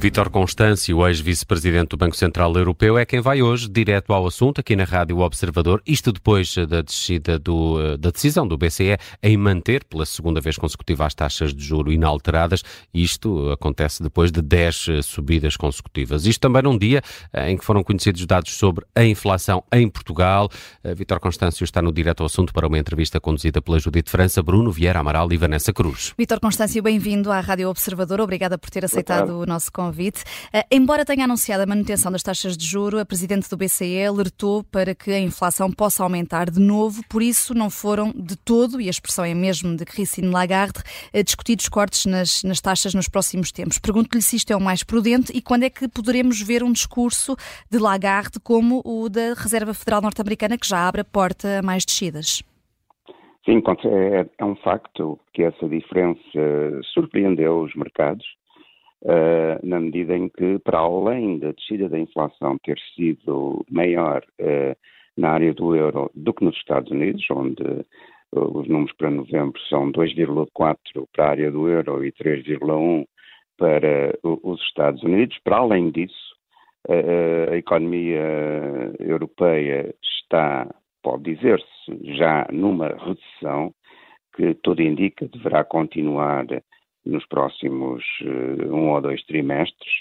Vítor Constâncio, ex-vice-presidente do Banco Central Europeu, é quem vai hoje direto ao assunto aqui na Rádio Observador. Isto depois da descida do, da decisão do BCE em manter pela segunda vez consecutiva as taxas de juro inalteradas. Isto acontece depois de 10 subidas consecutivas. Isto também num dia em que foram conhecidos dados sobre a inflação em Portugal. Vítor Constâncio está no direto ao assunto para uma entrevista conduzida pela Judite França, Bruno Vieira Amaral e Vanessa Cruz. Vítor Constâncio, bem-vindo à Rádio Observador. Obrigada por ter aceitado o nosso convite convite. Uh, embora tenha anunciado a manutenção das taxas de juro, a Presidente do BCE alertou para que a inflação possa aumentar de novo, por isso não foram de todo, e a expressão é mesmo de Christine Lagarde, uh, discutidos cortes nas, nas taxas nos próximos tempos. Pergunto-lhe se isto é o mais prudente e quando é que poderemos ver um discurso de Lagarde como o da Reserva Federal Norte-Americana, que já abre a porta a mais descidas. Sim, é, é um facto que essa diferença surpreendeu os mercados Uh, na medida em que, para além da descida da inflação ter sido maior uh, na área do euro do que nos Estados Unidos, onde uh, os números para novembro são 2,4 para a área do euro e 3,1 para os Estados Unidos, para além disso, a economia europeia está, pode dizer-se, já numa recessão que tudo indica deverá continuar nos próximos uh, um ou dois trimestres,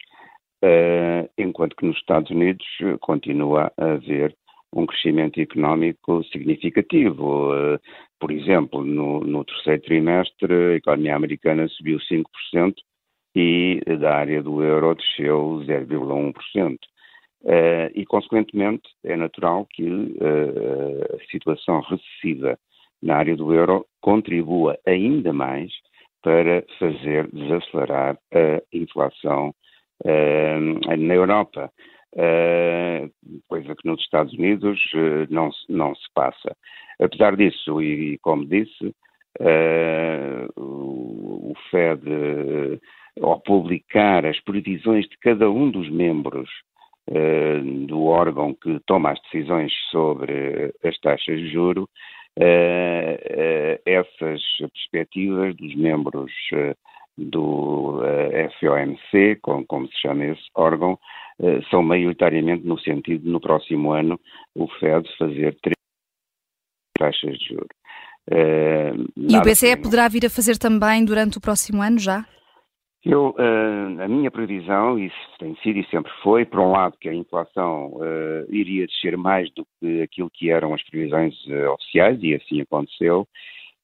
uh, enquanto que nos Estados Unidos eh, continua a haver um crescimento económico significativo. Uh, por exemplo, no, no, terceiro trimestre, a economia americana subiu 5% e da área do euro desceu 0,1%. Uh, e, consequentemente, é natural que a situação recessiva na área do euro contribua ainda mais para fazer desacelerar a inflação uh, na Europa. Uh, coisa que nos Estados Unidos uh, não, não se passa. Apesar disso, e, e como disse, o, o Fed, ao publicar as previsões de cada um dos membros do órgão que toma as decisões sobre as taxas de juro, essas perspectivas dos membros uh, do FOMC, como, como, se chama esse órgão, são maioritariamente no sentido, no próximo ano, o FED fazer três taxas de juros. e o BCE poderá vir a fazer também durante o próximo ano já? Eu, uh, a minha previsão, isso tem sido e sempre foi, por um lado, que a inflação uh, iria descer mais do que aquilo que eram as previsões uh, oficiais, e assim aconteceu,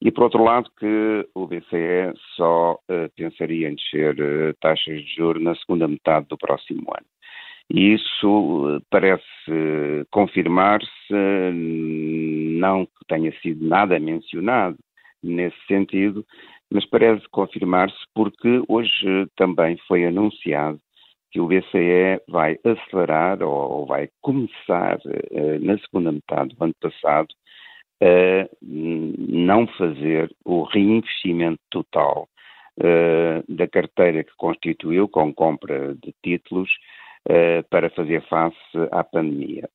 e por outro lado, que o BCE só pensaria em descer taxas de juros na segunda metade do próximo ano. E isso parece confirmar-se, não que tenha sido nada mencionado nesse sentido, mas parece confirmar-se porque hoje também foi anunciado que o BCE vai acelerar ou, vai começar uh, na segunda metade do ano passado a não fazer o reinvestimento total uh, da carteira que constituiu com compra de títulos uh, para fazer face à pandemia.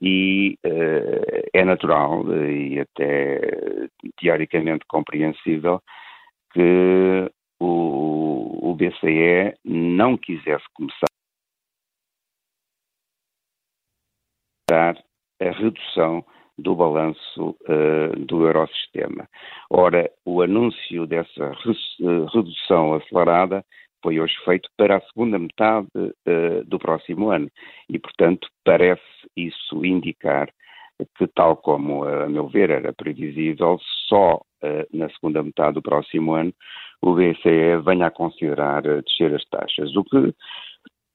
E uh, é natural e até teoricamente compreensível que o, o BCE não quisesse começar a redução do balanço uh, do Eurosistema. Ora, o anúncio dessa redução acelerada foi hoje feito para a segunda metade uh, do próximo ano. E, portanto, parece isso indicar que, tal como, a meu ver, era previsível, só uh, na segunda metade do próximo ano o BCE venha a considerar uh, descer as taxas, o que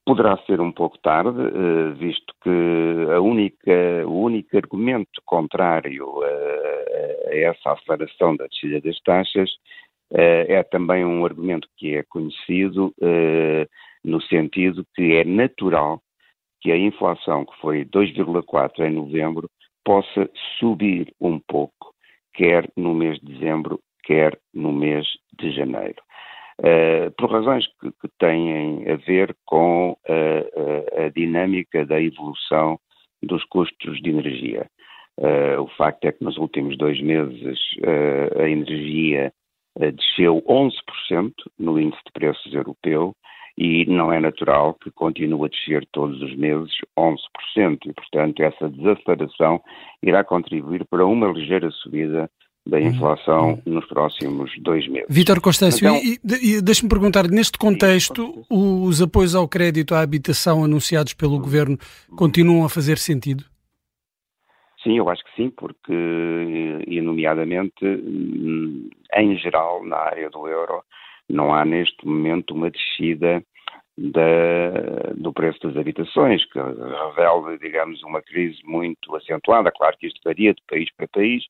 poderá ser um pouco tarde, visto que a única, o único argumento contrário a, essa aceleração da descida das taxas eh, é também um argumento que é conhecido eh, no sentido que é natural que a inflação, que foi 2,4 em novembro, possa subir um pouco, quer no mês de dezembro, quer no mês de janeiro. Uh, por razões que, que, têm a ver com a dinâmica da evolução dos custos de energia. O facto é que nos últimos dois meses a energia desceu 11% no índice de preços europeu e não é natural que continue a descer todos os meses 11%, e, portanto, essa desaceleração irá contribuir para uma ligeira subida da uhum. inflação nos próximos dois meses. Vítor Constâncio, então, e, e deixe-me perguntar, neste contexto, os apoios ao crédito à habitação anunciados pelo uhum. Governo continuam a fazer sentido? Sim, eu acho que sim, porque, e nomeadamente, hum, em geral, na área do euro, não há neste momento uma descida da, do preço das habitações, que revela, digamos, uma crise muito acentuada. Claro que isto varia de país para país,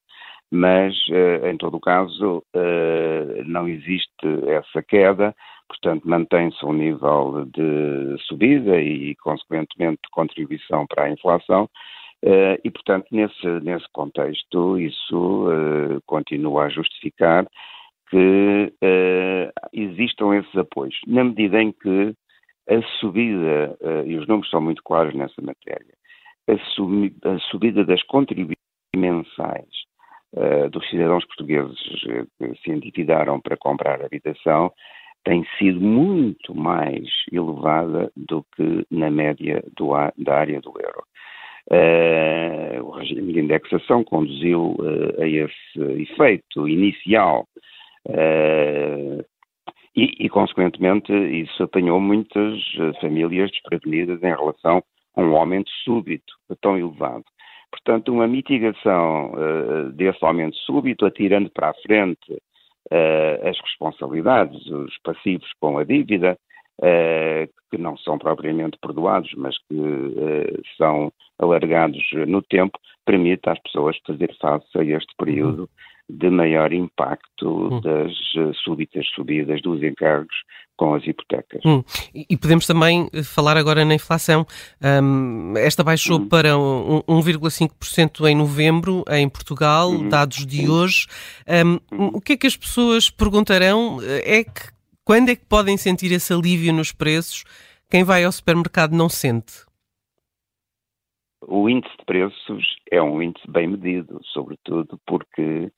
mas, eh, em todo o caso, eh, não existe essa queda, portanto, mantém-se um nível de subida e, consequentemente, de contribuição para a inflação. Eh, e, portanto, nesse, nesse contexto, isso continua a justificar que existam esses apoios, na medida em que a subida, e os números são muito claros nessa matéria, a, a subida das contribuições mensais uh, dos cidadãos portugueses que se endividaram para comprar habitação tem sido muito mais elevada do que na média do, da área do euro. Uh, o regime de indexação conduziu uh, a esse efeito inicial uh, e, e, consequentemente, isso apanhou muitas famílias desprevenidas em relação a um aumento súbito tão elevado. Portanto, uma mitigação desse aumento súbito, atirando para a frente as responsabilidades, os passivos com a dívida, que não são propriamente perdoados, mas que são alargados no tempo, permite às pessoas fazer face a este período de maior impacto hum. das uh, súbitas subidas dos encargos com as hipotecas. Hum. E podemos também eh, falar agora na inflação. Um, esta baixou hum. para 1,5% em novembro em Portugal, hum. dados de hoje. Um, o que é que as pessoas perguntarão? É que quando é que podem sentir esse alívio nos preços? Quem vai ao supermercado não sente. O índice de preços é um índice bem medido, sobretudo porque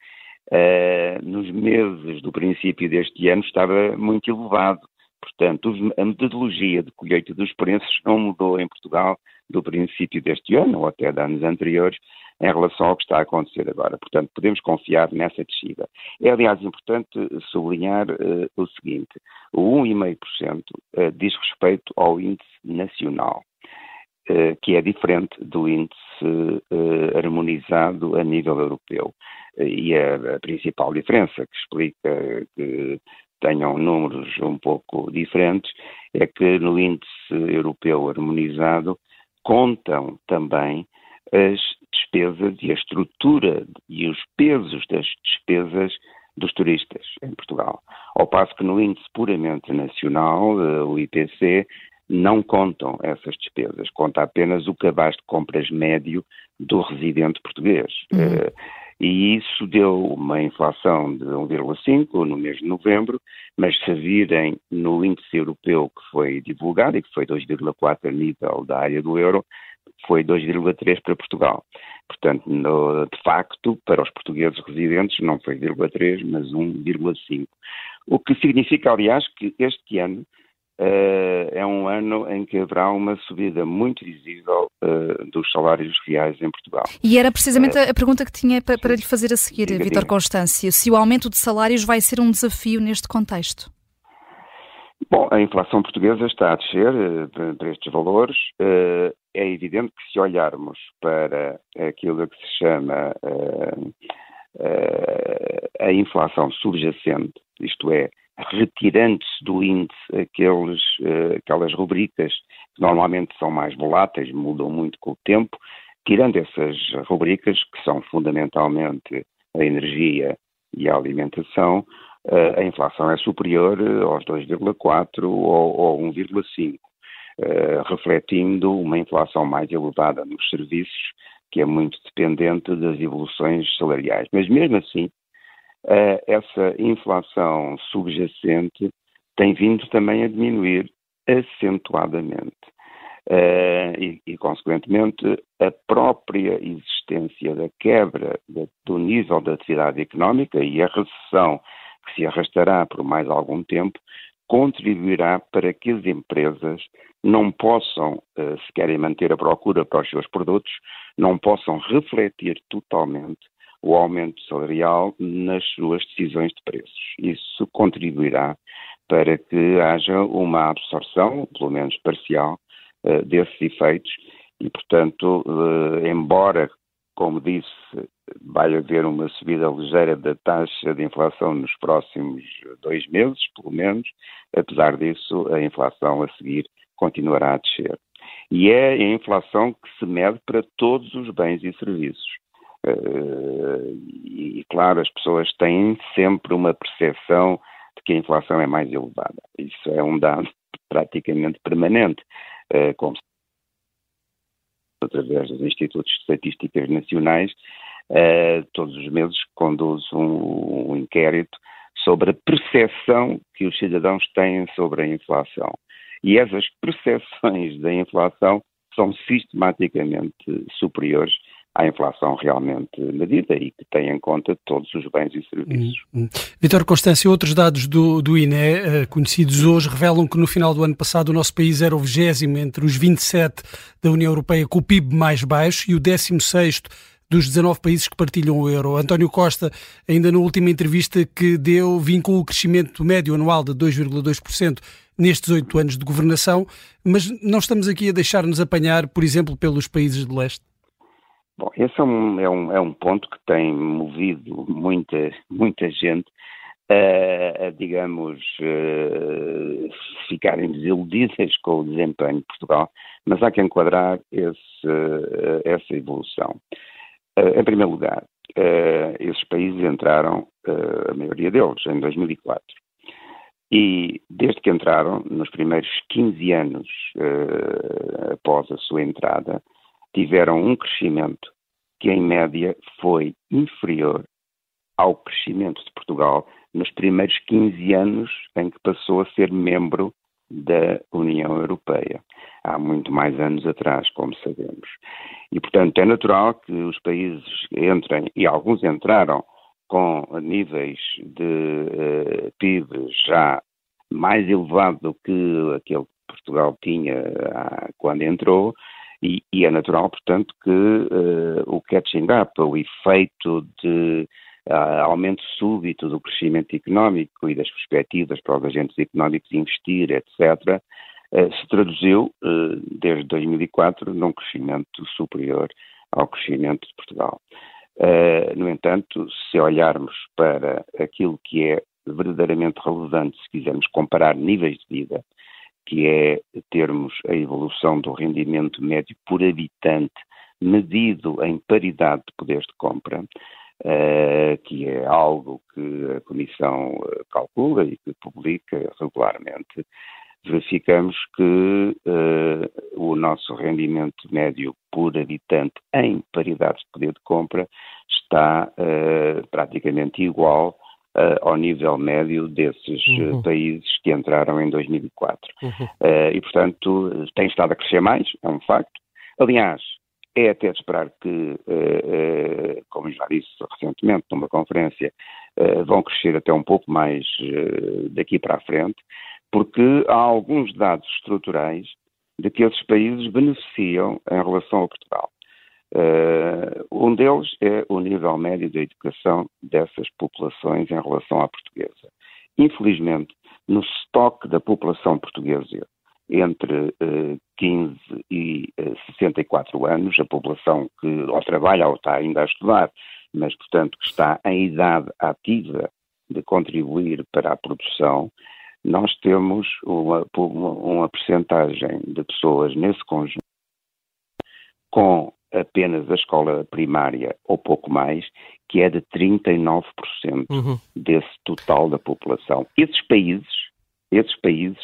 uh, nos meses do princípio deste ano estava muito elevado. Portanto, a metodologia de colheita dos preços não mudou em Portugal do princípio deste ano ou até de anos anteriores em relação ao que está a acontecer agora. Portanto, podemos confiar nessa descida. É, aliás, importante sublinhar uh, o seguinte: o 1,5% uh, diz respeito ao índice nacional. Uh, que é diferente do índice harmonizado a nível europeu. E a, a principal diferença que explica que tenham números um pouco diferentes é que no índice europeu harmonizado contam também as despesas e a estrutura e os pesos das despesas dos turistas em Portugal. Ao passo que no índice puramente nacional, eh, o IPC, não contam essas despesas, conta apenas o cabaz de compras médio do residente português. Uhum. Uh, e isso deu uma inflação de 1,5 no mês de novembro, mas se virem no índice europeu que foi divulgado e que foi 2,4 a nível da área do euro, foi 2,3 para Portugal. Portanto, no, de facto, para os portugueses residentes não foi 0,3, mas 1,5. O que significa, aliás, que este ano uh, é um ano em que haverá uma subida muito visível uh, dos salários reais em Portugal. E era precisamente uh, a pergunta que tinha para, para lhe fazer a seguir, Vitor Constâncio, se o aumento de salários vai ser um desafio neste contexto. Bom, a inflação portuguesa está a descer para estes valores. É evidente que se olharmos para aquilo que se chama a inflação subjacente, isto é, retirando-se do índice aqueles, aquelas rubricas que normalmente são mais voláteis, mudam muito com o tempo, tirando essas rubricas que são fundamentalmente a energia e a alimentação, a inflação é superior aos 2,4 ou, ou 1,5, uh, refletindo uma inflação mais elevada nos serviços, que é muito dependente das evoluções salariais. Mas mesmo assim, essa inflação subjacente tem vindo também a diminuir acentuadamente. E, e, consequentemente, a própria existência da quebra do nível da atividade económica e a recessão que se arrastará por mais algum tempo contribuirá para que as empresas não possam, eh, se querem manter a procura para os seus produtos, não possam refletir totalmente o aumento salarial nas suas decisões de preços. Isso contribuirá para que haja uma absorção, pelo menos parcial, eh, desses efeitos e, portanto, eh, embora, como disse, vai haver uma subida ligeira da taxa de inflação nos próximos dois meses, pelo menos, apesar disso, a inflação a seguir continuará a descer. E é a inflação que se mede para todos os bens e serviços. Uh, e, claro, as pessoas têm sempre uma percepção de que a inflação é mais elevada. Isso é um dado praticamente permanente, uh, como através dos Institutos de Estatísticas Nacionais, uh, todos os meses conduz um, um inquérito sobre a percepção que os cidadãos têm sobre a inflação. E essas percepções da inflação são sistematicamente superiores à inflação realmente medida e que tem em conta todos os bens e serviços. Hum, hum. Vitor Constância, outros dados do, do INE, eh, conhecidos hoje, revelam que no final do ano passado o nosso país era o vigésimo entre os 27 da União Europeia com o PIB mais baixo e o 16 dos 19 países que partilham o euro. António Costa, ainda na última entrevista que deu, vincou o crescimento médio anual de 2,2% nestes oito anos de governação, mas não estamos aqui a deixar-nos apanhar, por exemplo, pelos países de leste? Bom, esse é um, é um, é um ponto que tem movido muita, muita gente a, a digamos, a ficarem desiludidas com o desempenho de Portugal, mas há que enquadrar esse, essa evolução. Uh, em primeiro lugar, uh, esses países entraram, uh, a maioria deles, em 2004. E desde que entraram, nos primeiros 15 anos após a sua entrada, tiveram um crescimento que, em média, foi inferior ao crescimento de Portugal nos primeiros 15 anos em que passou a ser membro da União Europeia. Há muito mais anos atrás, como sabemos. E, portanto, é natural que os países entrem, e alguns entraram com níveis de uh, eh, PIB já mais elevado do que aquele que Portugal tinha uh, quando entrou, e, e, é natural, portanto, que uh, o catching up, o efeito de uh, aumento súbito do crescimento económico e das perspectivas para os agentes económicos investir, etc., uh, se traduziu, desde 2004, num crescimento superior ao crescimento de Portugal. no entanto, se olharmos para aquilo que é verdadeiramente relevante, se quisermos comparar níveis de vida, que é termos a evolução do rendimento médio por habitante medido em paridade de poderes de compra, uh, que é algo que a Comissão eh, calcula e que publica regularmente, verificamos que uh, o nosso rendimento médio por habitante em paridade de poder de compra está uh, praticamente igual uh, ao nível médio desses uhum. países que entraram em 2004. Uhum. Uh, e, portanto, tem estado a crescer mais, é um facto. Aliás, é até de esperar que, uh, como já disse recentemente numa conferência, vão crescer até um pouco mais daqui para a frente, porque há alguns dados estruturais de que esses países beneficiam em relação ao Portugal. Uh, um deles é o nível médio de educação dessas populações em relação à portuguesa. Infelizmente, no estoque da população portuguesa entre uh, 15 e uh, eh, 64 anos, a população que ou trabalha ou está ainda a estudar, mas, portanto, que está em idade ativa de contribuir para a produção, nós temos uma, uma, uma percentagem de pessoas nesse conjunto com apenas a escola primária ou pouco mais, que é de 39% uhum. desse total da população. Esses países, esses países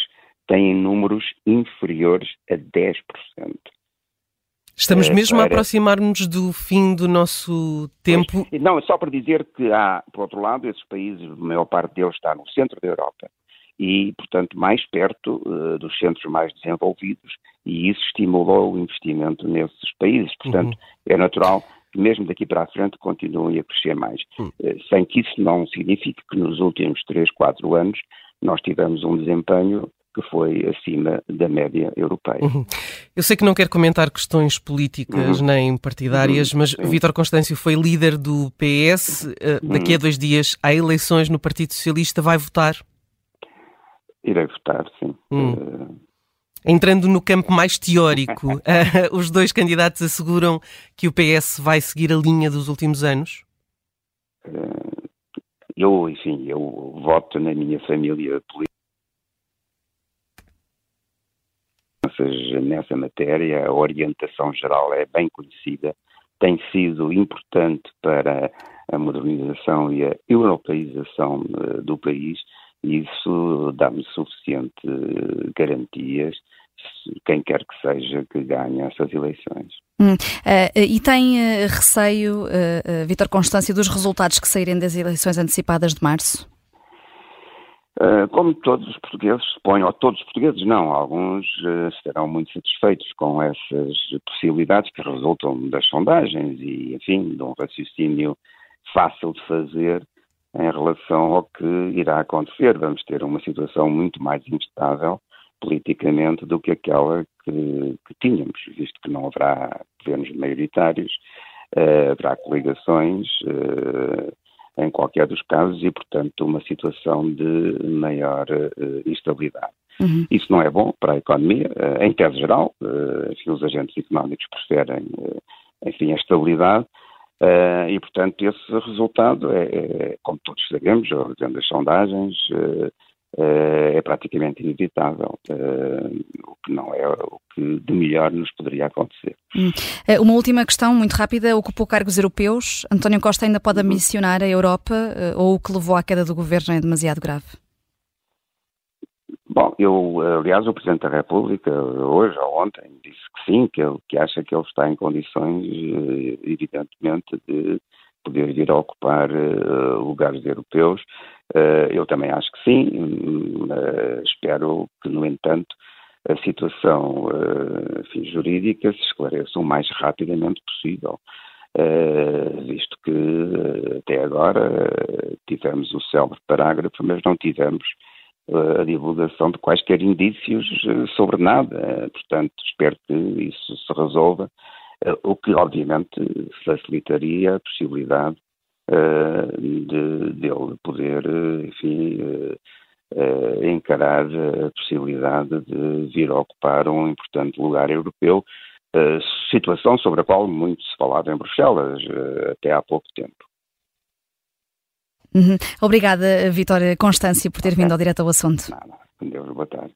têm números inferiores a 10%. Estamos eh, mesmo para... a aproximar-nos do fim do nosso tempo. Pois, não, é só para dizer que há, por outro lado, esses países, a maior parte deles está no centro da Europa e, portanto, mais perto uh, dos centros mais desenvolvidos, e isso estimulou o investimento nesses países. Portanto, uhum. é natural que mesmo daqui para a frente continuem a crescer mais, uhum. uh, sem que isso não signifique que nos últimos 3, 4 anos nós tivemos um desempenho que foi acima da média europeia. Uhum. Eu sei que não quer comentar questões políticas uhum. nem partidárias, uhum. mas Vítor Constâncio foi líder do PS. Uh, eh, daqui a uhum. dois dias há eleições no Partido Socialista. Vai votar? Irei votar, sim. Uh... Entrando no campo mais teórico, uh, os dois candidatos asseguram que o PS vai seguir a linha dos últimos anos? Eu, enfim, eu voto na minha família política nessa matéria, a orientação geral é bem conhecida, tem sido importante para a modernização e a europeização do país isso dá-me suficiente eh, garantias quem quer que seja que ganhe essas eleições. Hum, uh, e tem uh, receio, uh, Vítor Constância, dos resultados que saírem das eleições antecipadas de março? Eh, como todos os portugueses suponho, ou todos os portugueses não, alguns estarão muito satisfeitos com essas possibilidades que resultam das sondagens e, enfim, de um raciocínio fácil de fazer em relação ao que irá acontecer. Vamos ter uma situação muito mais instável politicamente do que aquela que, que tínhamos, visto que não haverá governos maioritários, uh, haverá coligações em qualquer dos casos e, portanto, uma situação de maior uh, instabilidade. Uhum. Isso não é bom para a economia, uh, em tese geral, uh, enfim, os agentes económicos preferem, enfim, a estabilidade, e, portanto, esse resultado é, é como todos sabemos, olhando as sondagens, é praticamente inevitável, o que não é o que de melhor nos poderia acontecer. Hum. Uma última questão, muito rápida. Ocupou cargos europeus. António Costa ainda pode uhum. missionar a Europa ou o que levou à queda do governo é demasiado grave? Bom, eu, aliás, o Presidente da República, hoje ou ontem, disse que sim, que, ele, que acha que ele está em condições, evidentemente, de poder vir a ocupar uh, lugares europeus. Uh, eu também acho que sim, uh, espero que, no entanto, a situação enfim, jurídica se esclareça o mais rapidamente possível. visto que até agora tivemos o célebre parágrafo, mas não tivemos a divulgação de quaisquer indícios sobre nada. Portanto, espero que isso se resolva eh, o que obviamente facilitaria a possibilidade de dele poder, enfim, encarar a possibilidade de vir a ocupar um importante lugar europeu, situação sobre a qual muito se falava em Bruxelas até há pouco tempo. Uhum. Obrigada, Vitória Constância, por ter vindo ao Direto ao Assunto. Nada. Deus, boa tarde.